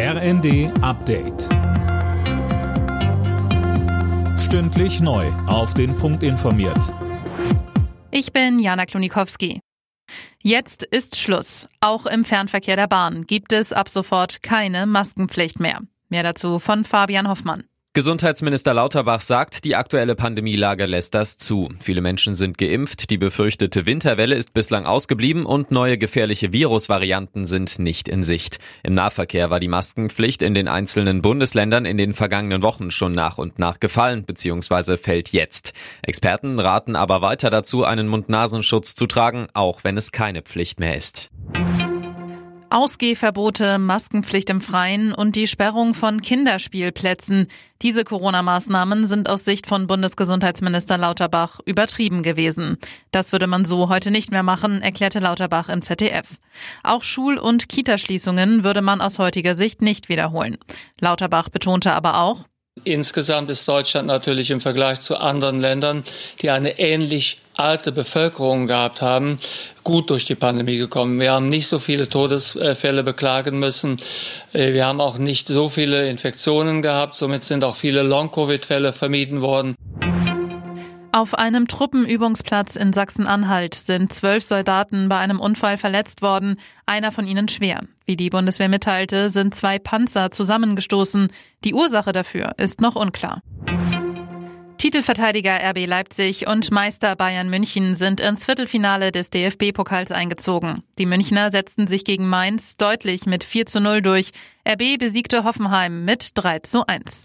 RND Update. Stündlich neu. Auf den Punkt informiert. Ich bin Jana Klonikowski. Jetzt ist Schluss. Auch im Fernverkehr der Bahn gibt es ab sofort keine Maskenpflicht mehr. Mehr dazu von Fabian Hoffmann. Gesundheitsminister Lauterbach sagt, die aktuelle Pandemielage lässt das zu. Viele Menschen sind geimpft, die befürchtete Winterwelle ist bislang ausgeblieben und neue gefährliche Virusvarianten sind nicht in Sicht. Im Nahverkehr war die Maskenpflicht in den einzelnen Bundesländern in den vergangenen Wochen schon nach und nach gefallen bzw. fällt jetzt. Experten raten aber weiter dazu, einen Mund-Nasenschutz zu tragen, auch wenn es keine Pflicht mehr ist. Ausgehverbote, Maskenpflicht im Freien und die Sperrung von Kinderspielplätzen. Diese Corona-Maßnahmen sind aus Sicht von Bundesgesundheitsminister Lauterbach übertrieben gewesen. Das würde man so heute nicht mehr machen, erklärte Lauterbach im ZDF. Auch Schul- und Kitaschließungen würde man aus heutiger Sicht nicht wiederholen. Lauterbach betonte aber auch, Insgesamt ist Deutschland natürlich im Vergleich zu anderen Ländern, die eine ähnlich alte Bevölkerung gehabt haben, gut durch die Pandemie gekommen. Wir haben nicht so viele Todesfälle beklagen müssen. Äh, wir haben auch nicht so viele Infektionen gehabt. Somit sind auch viele Long-Covid-Fälle vermieden worden. Auf einem Truppenübungsplatz in Sachsen-Anhalt sind zwölf Soldaten bei einem Unfall verletzt worden, einer von ihnen schwer. Wie die Bundeswehr mitteilte, sind zwei Panzer zusammengestoßen. Die Ursache dafür ist noch unklar. Titelverteidiger RB Leipzig und Meister Bayern München sind ins Viertelfinale des DFB-Pokals eingezogen. Die Münchner setzten sich gegen Mainz deutlich mit 4 zu 0 durch. RB besiegte Hoffenheim mit 3 zu 1.